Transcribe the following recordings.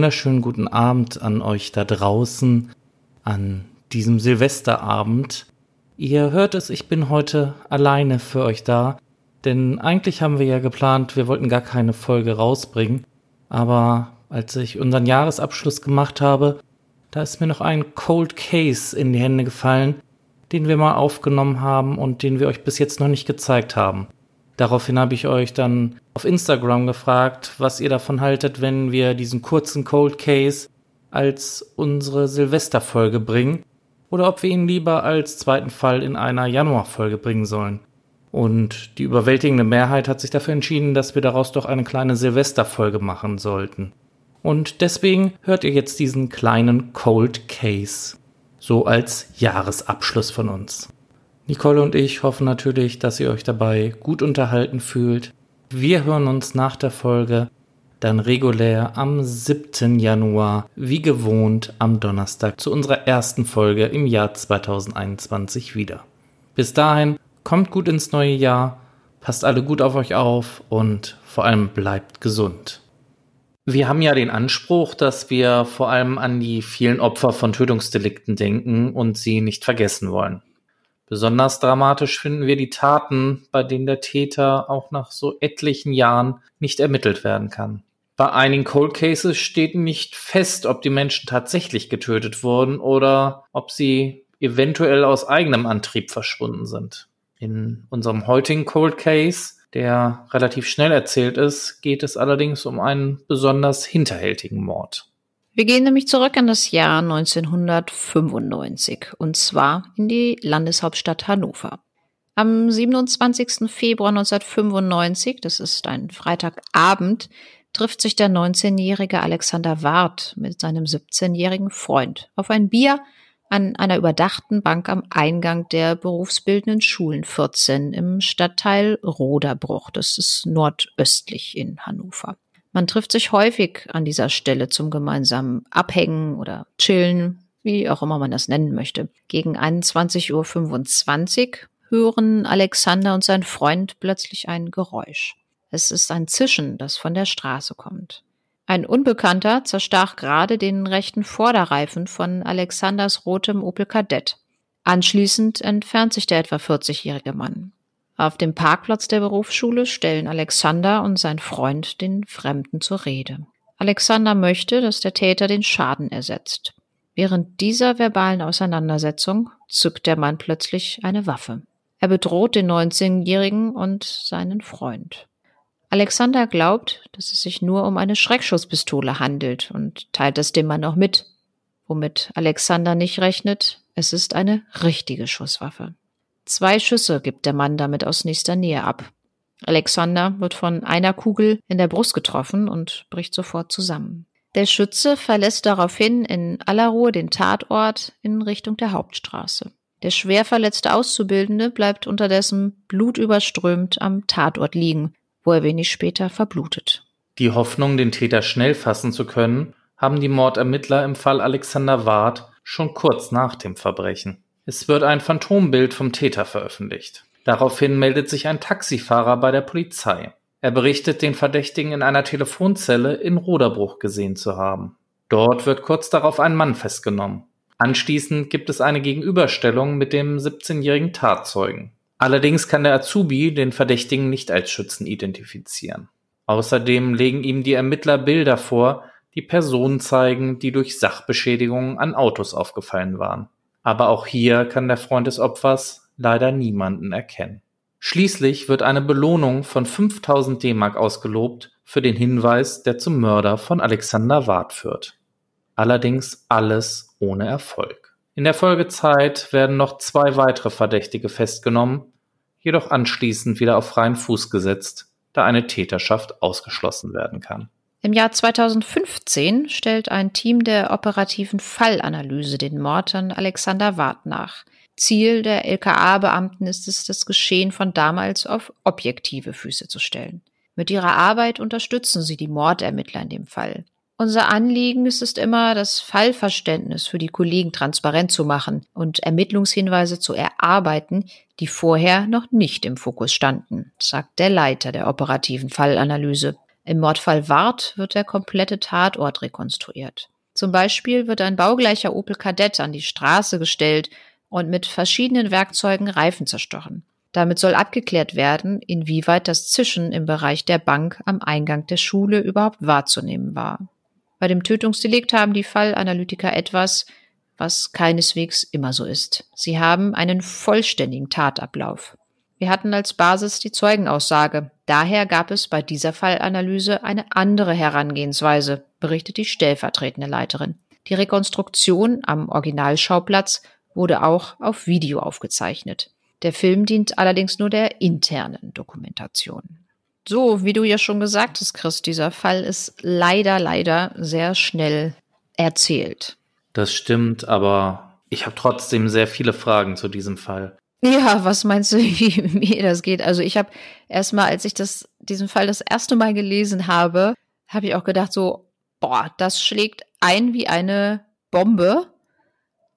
Wunderschönen guten Abend an euch da draußen, an diesem Silvesterabend. Ihr hört es, ich bin heute alleine für euch da, denn eigentlich haben wir ja geplant, wir wollten gar keine Folge rausbringen, aber als ich unseren Jahresabschluss gemacht habe, da ist mir noch ein Cold Case in die Hände gefallen, den wir mal aufgenommen haben und den wir euch bis jetzt noch nicht gezeigt haben. Daraufhin habe ich euch dann auf Instagram gefragt, was ihr davon haltet, wenn wir diesen kurzen Cold Case als unsere Silvesterfolge bringen oder ob wir ihn lieber als zweiten Fall in einer Januarfolge bringen sollen. Und die überwältigende Mehrheit hat sich dafür entschieden, dass wir daraus doch eine kleine Silvesterfolge machen sollten. Und deswegen hört ihr jetzt diesen kleinen Cold Case. So als Jahresabschluss von uns. Nicole und ich hoffen natürlich, dass ihr euch dabei gut unterhalten fühlt. Wir hören uns nach der Folge dann regulär am 7. Januar, wie gewohnt, am Donnerstag zu unserer ersten Folge im Jahr 2021 wieder. Bis dahin, kommt gut ins neue Jahr, passt alle gut auf euch auf und vor allem bleibt gesund. Wir haben ja den Anspruch, dass wir vor allem an die vielen Opfer von Tötungsdelikten denken und sie nicht vergessen wollen. Besonders dramatisch finden wir die Taten, bei denen der Täter auch nach so etlichen Jahren nicht ermittelt werden kann. Bei einigen Cold Cases steht nicht fest, ob die Menschen tatsächlich getötet wurden oder ob sie eventuell aus eigenem Antrieb verschwunden sind. In unserem heutigen Cold Case, der relativ schnell erzählt ist, geht es allerdings um einen besonders hinterhältigen Mord. Wir gehen nämlich zurück in das Jahr 1995 und zwar in die Landeshauptstadt Hannover. Am 27. Februar 1995, das ist ein Freitagabend, trifft sich der 19-jährige Alexander Ward mit seinem 17-jährigen Freund auf ein Bier an einer überdachten Bank am Eingang der berufsbildenden Schulen 14 im Stadtteil Roderbruch. Das ist nordöstlich in Hannover. Man trifft sich häufig an dieser Stelle zum gemeinsamen Abhängen oder Chillen, wie auch immer man das nennen möchte. Gegen 21.25 Uhr hören Alexander und sein Freund plötzlich ein Geräusch. Es ist ein Zischen, das von der Straße kommt. Ein Unbekannter zerstach gerade den rechten Vorderreifen von Alexanders rotem Opel Kadett. Anschließend entfernt sich der etwa 40-jährige Mann. Auf dem Parkplatz der Berufsschule stellen Alexander und sein Freund den Fremden zur Rede. Alexander möchte, dass der Täter den Schaden ersetzt. Während dieser verbalen Auseinandersetzung zückt der Mann plötzlich eine Waffe. Er bedroht den 19-Jährigen und seinen Freund. Alexander glaubt, dass es sich nur um eine Schreckschusspistole handelt und teilt es dem Mann auch mit. Womit Alexander nicht rechnet, es ist eine richtige Schusswaffe. Zwei Schüsse gibt der Mann damit aus nächster Nähe ab. Alexander wird von einer Kugel in der Brust getroffen und bricht sofort zusammen. Der Schütze verlässt daraufhin in aller Ruhe den Tatort in Richtung der Hauptstraße. Der schwer verletzte Auszubildende bleibt unterdessen blutüberströmt am Tatort liegen, wo er wenig später verblutet. Die Hoffnung, den Täter schnell fassen zu können, haben die Mordermittler im Fall Alexander Ward schon kurz nach dem Verbrechen. Es wird ein Phantombild vom Täter veröffentlicht. Daraufhin meldet sich ein Taxifahrer bei der Polizei. Er berichtet, den Verdächtigen in einer Telefonzelle in Roderbruch gesehen zu haben. Dort wird kurz darauf ein Mann festgenommen. Anschließend gibt es eine Gegenüberstellung mit dem 17-jährigen Tatzeugen. Allerdings kann der Azubi den Verdächtigen nicht als Schützen identifizieren. Außerdem legen ihm die Ermittler Bilder vor, die Personen zeigen, die durch Sachbeschädigungen an Autos aufgefallen waren. Aber auch hier kann der Freund des Opfers leider niemanden erkennen. Schließlich wird eine Belohnung von 5000 D-Mark ausgelobt für den Hinweis, der zum Mörder von Alexander Ward führt. Allerdings alles ohne Erfolg. In der Folgezeit werden noch zwei weitere Verdächtige festgenommen, jedoch anschließend wieder auf freien Fuß gesetzt, da eine Täterschaft ausgeschlossen werden kann. Im Jahr 2015 stellt ein Team der operativen Fallanalyse den Mord an Alexander Ward nach. Ziel der LKA-Beamten ist es, das Geschehen von damals auf objektive Füße zu stellen. Mit ihrer Arbeit unterstützen sie die Mordermittler in dem Fall. Unser Anliegen ist es immer, das Fallverständnis für die Kollegen transparent zu machen und Ermittlungshinweise zu erarbeiten, die vorher noch nicht im Fokus standen, sagt der Leiter der operativen Fallanalyse. Im Mordfall Wart wird der komplette Tatort rekonstruiert. Zum Beispiel wird ein baugleicher Opel Kadett an die Straße gestellt und mit verschiedenen Werkzeugen Reifen zerstochen. Damit soll abgeklärt werden, inwieweit das Zischen im Bereich der Bank am Eingang der Schule überhaupt wahrzunehmen war. Bei dem Tötungsdelikt haben die Fallanalytiker etwas, was keineswegs immer so ist. Sie haben einen vollständigen Tatablauf. Wir hatten als Basis die Zeugenaussage. Daher gab es bei dieser Fallanalyse eine andere Herangehensweise, berichtet die stellvertretende Leiterin. Die Rekonstruktion am Originalschauplatz wurde auch auf Video aufgezeichnet. Der Film dient allerdings nur der internen Dokumentation. So, wie du ja schon gesagt hast, Chris, dieser Fall ist leider, leider sehr schnell erzählt. Das stimmt, aber ich habe trotzdem sehr viele Fragen zu diesem Fall. Ja, was meinst du, wie mir das geht? Also ich habe erstmal, als ich das, diesen Fall das erste Mal gelesen habe, habe ich auch gedacht so, boah, das schlägt ein wie eine Bombe.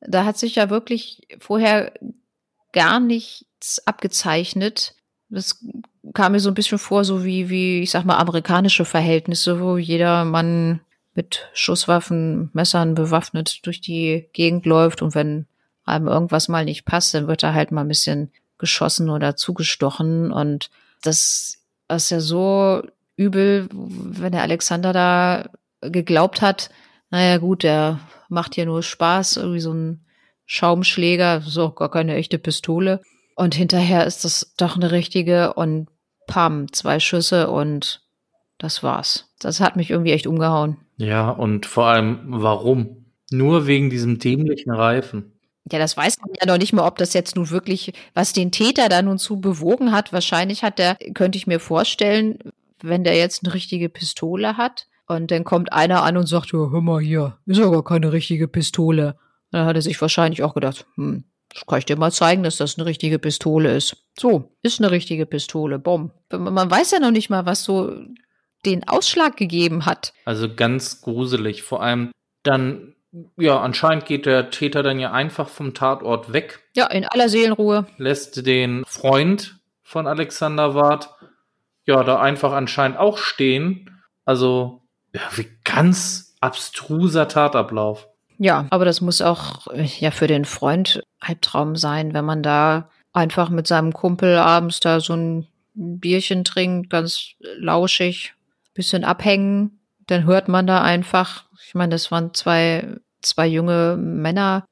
Da hat sich ja wirklich vorher gar nichts abgezeichnet. Das kam mir so ein bisschen vor, so wie, wie, ich sag mal, amerikanische Verhältnisse, wo jeder Mann mit Schusswaffen, Messern bewaffnet durch die Gegend läuft und wenn einem irgendwas mal nicht passt, dann wird er halt mal ein bisschen geschossen oder zugestochen und das ist ja so übel, wenn der Alexander da geglaubt hat, naja gut, der macht hier nur Spaß, irgendwie so ein Schaumschläger, so gar keine echte Pistole. Und hinterher ist das doch eine richtige und pam, zwei Schüsse und das war's. Das hat mich irgendwie echt umgehauen. Ja, und vor allem, warum? Nur wegen diesem dämlichen Reifen. Ja, das weiß man ja noch nicht mal, ob das jetzt nun wirklich, was den Täter da nun zu bewogen hat. Wahrscheinlich hat der, könnte ich mir vorstellen, wenn der jetzt eine richtige Pistole hat und dann kommt einer an und sagt, ja, hör mal hier, ist ja gar keine richtige Pistole. Dann hat er sich wahrscheinlich auch gedacht, hm, das kann ich dir mal zeigen, dass das eine richtige Pistole ist. So, ist eine richtige Pistole, Bom. Man weiß ja noch nicht mal, was so den Ausschlag gegeben hat. Also ganz gruselig. Vor allem dann, ja, anscheinend geht der Täter dann ja einfach vom Tatort weg. Ja, in aller Seelenruhe. Lässt den Freund von Alexander Ward ja da einfach anscheinend auch stehen. Also, ja, wie ganz abstruser Tatablauf. Ja, aber das muss auch ja für den Freund Albtraum sein, wenn man da einfach mit seinem Kumpel abends da so ein Bierchen trinkt, ganz lauschig bisschen abhängen. Dann hört man da einfach, ich meine, das waren zwei, zwei junge Männer,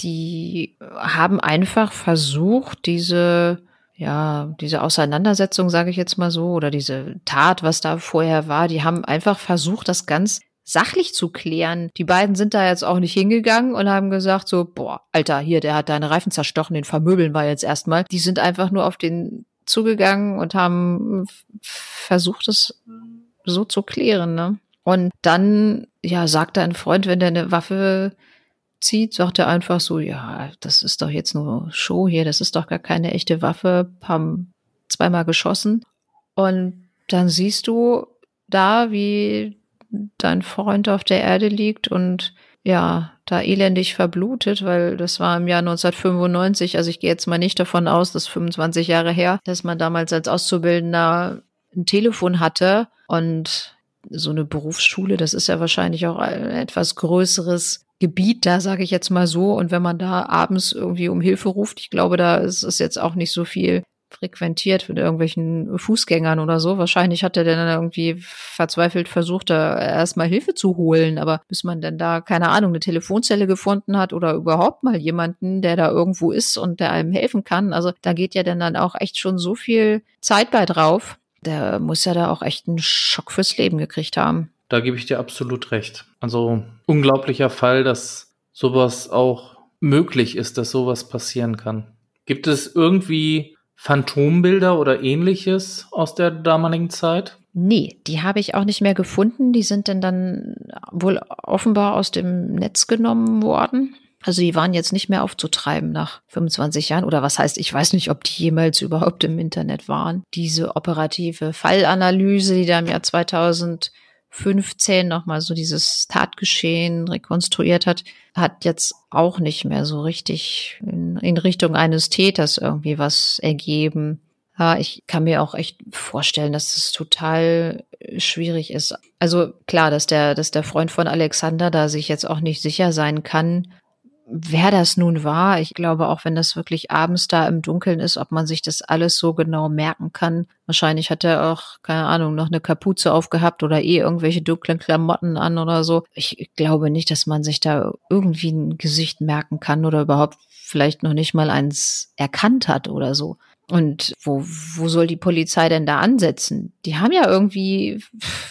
die haben einfach versucht, diese, ja, diese Auseinandersetzung, sage ich jetzt mal so, oder diese Tat, was da vorher war, die haben einfach versucht, das ganz sachlich zu klären. Die beiden sind da jetzt auch nicht hingegangen und haben gesagt so, boah, Alter, hier, der hat deine Reifen zerstochen, den vermöbeln wir jetzt erstmal. Die sind einfach nur auf den zugegangen und haben versucht, es so zu klären, ne? Und dann, ja, sagt ein Freund, wenn der eine Waffe zieht, sagt er einfach so, ja, das ist doch jetzt nur Show hier, das ist doch gar keine echte Waffe, haben zweimal geschossen. Und dann siehst du da, wie dein Freund auf der Erde liegt und ja, da elendig verblutet, weil das war im Jahr 1995, also ich gehe jetzt mal nicht davon aus, dass 25 Jahre her, dass man damals als Auszubildender ein Telefon hatte und so eine Berufsschule, das ist ja wahrscheinlich auch ein etwas größeres Gebiet, da sage ich jetzt mal so. Und wenn man da abends irgendwie um Hilfe ruft, ich glaube, da ist es jetzt auch nicht so viel frequentiert mit irgendwelchen Fußgängern oder so. Wahrscheinlich hat er dann irgendwie verzweifelt versucht, da erstmal Hilfe zu holen. Aber bis man denn da, keine Ahnung, eine Telefonzelle gefunden hat oder überhaupt mal jemanden, der da irgendwo ist und der einem helfen kann. Also da geht ja dann, dann auch echt schon so viel Zeit bei drauf der muss ja da auch echt einen Schock fürs Leben gekriegt haben. Da gebe ich dir absolut recht. Also unglaublicher Fall, dass sowas auch möglich ist, dass sowas passieren kann. Gibt es irgendwie Phantombilder oder ähnliches aus der damaligen Zeit? Nee, die habe ich auch nicht mehr gefunden. Die sind denn dann wohl offenbar aus dem Netz genommen worden. Also die waren jetzt nicht mehr aufzutreiben nach 25 Jahren oder was heißt, ich weiß nicht, ob die jemals überhaupt im Internet waren. Diese operative Fallanalyse, die da im Jahr 2015 nochmal so dieses Tatgeschehen rekonstruiert hat, hat jetzt auch nicht mehr so richtig in, in Richtung eines Täters irgendwie was ergeben. Ich kann mir auch echt vorstellen, dass es total schwierig ist. Also klar, dass der, dass der Freund von Alexander da sich jetzt auch nicht sicher sein kann, wer das nun war. Ich glaube, auch wenn das wirklich abends da im Dunkeln ist, ob man sich das alles so genau merken kann. Wahrscheinlich hat er auch, keine Ahnung, noch eine Kapuze aufgehabt oder eh irgendwelche dunklen Klamotten an oder so. Ich glaube nicht, dass man sich da irgendwie ein Gesicht merken kann oder überhaupt vielleicht noch nicht mal eins erkannt hat oder so. Und wo, wo soll die Polizei denn da ansetzen? Die haben ja irgendwie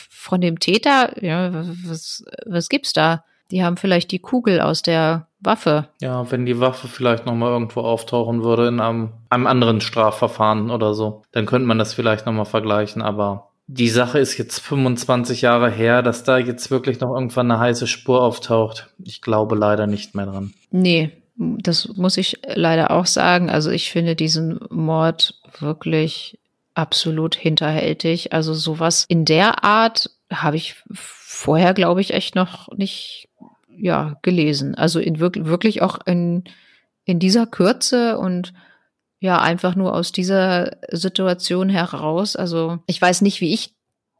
von dem Täter, ja, was, was gibt's da? Die haben vielleicht die Kugel aus der Waffe. Ja, wenn die Waffe vielleicht nochmal irgendwo auftauchen würde in einem, einem anderen Strafverfahren oder so, dann könnte man das vielleicht nochmal vergleichen, aber die Sache ist jetzt 25 Jahre her, dass da jetzt wirklich noch irgendwann eine heiße Spur auftaucht. Ich glaube leider nicht mehr dran. Nee, das muss ich leider auch sagen. Also ich finde diesen Mord wirklich absolut hinterhältig. Also sowas in der Art habe ich vorher, glaube ich, echt noch nicht ja gelesen. Also in wirklich wirklich auch in in dieser Kürze und ja einfach nur aus dieser Situation heraus. Also ich weiß nicht, wie ich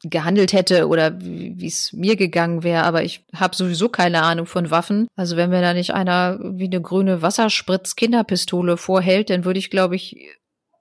gehandelt hätte oder wie es mir gegangen wäre, aber ich habe sowieso keine Ahnung von Waffen. Also wenn mir da nicht einer wie eine grüne Wasserspritz-Kinderpistole vorhält, dann würde ich, glaube ich,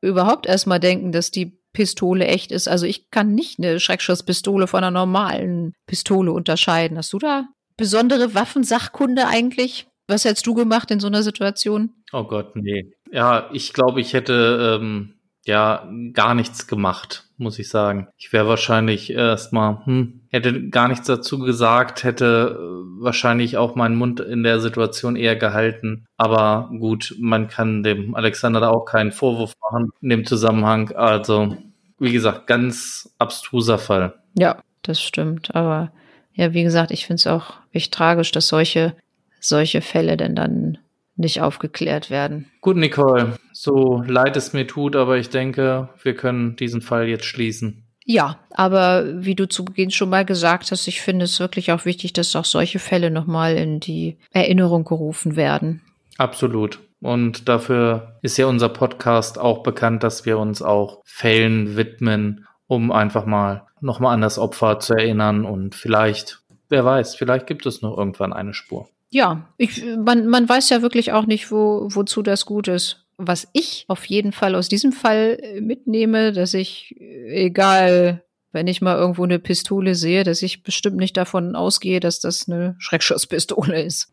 überhaupt erstmal denken, dass die Pistole echt ist. Also ich kann nicht eine Schreckschusspistole von einer normalen Pistole unterscheiden. Hast du da besondere Waffensachkunde eigentlich? Was hättest du gemacht in so einer Situation? Oh Gott, nee. Ja, ich glaube, ich hätte ähm, ja gar nichts gemacht, muss ich sagen. Ich wäre wahrscheinlich erstmal, hm, hätte gar nichts dazu gesagt, hätte äh, wahrscheinlich auch meinen Mund in der Situation eher gehalten. Aber gut, man kann dem Alexander da auch keinen Vorwurf machen in dem Zusammenhang. Also, wie gesagt, ganz abstruser Fall. Ja, das stimmt. Aber ja, wie gesagt, ich finde es auch echt tragisch, dass solche, solche Fälle denn dann nicht aufgeklärt werden. Gut, Nicole, so leid es mir tut, aber ich denke, wir können diesen Fall jetzt schließen. Ja, aber wie du zu Beginn schon mal gesagt hast, ich finde es wirklich auch wichtig, dass auch solche Fälle nochmal in die Erinnerung gerufen werden. Absolut. Und dafür ist ja unser Podcast auch bekannt, dass wir uns auch Fällen widmen, um einfach mal nochmal an das Opfer zu erinnern und vielleicht, wer weiß, vielleicht gibt es noch irgendwann eine Spur. Ja, ich, man, man weiß ja wirklich auch nicht, wo, wozu das gut ist. Was ich auf jeden Fall aus diesem Fall äh, mitnehme, dass ich, äh, egal, wenn ich mal irgendwo eine Pistole sehe, dass ich bestimmt nicht davon ausgehe, dass das eine Schreckschusspistole ist.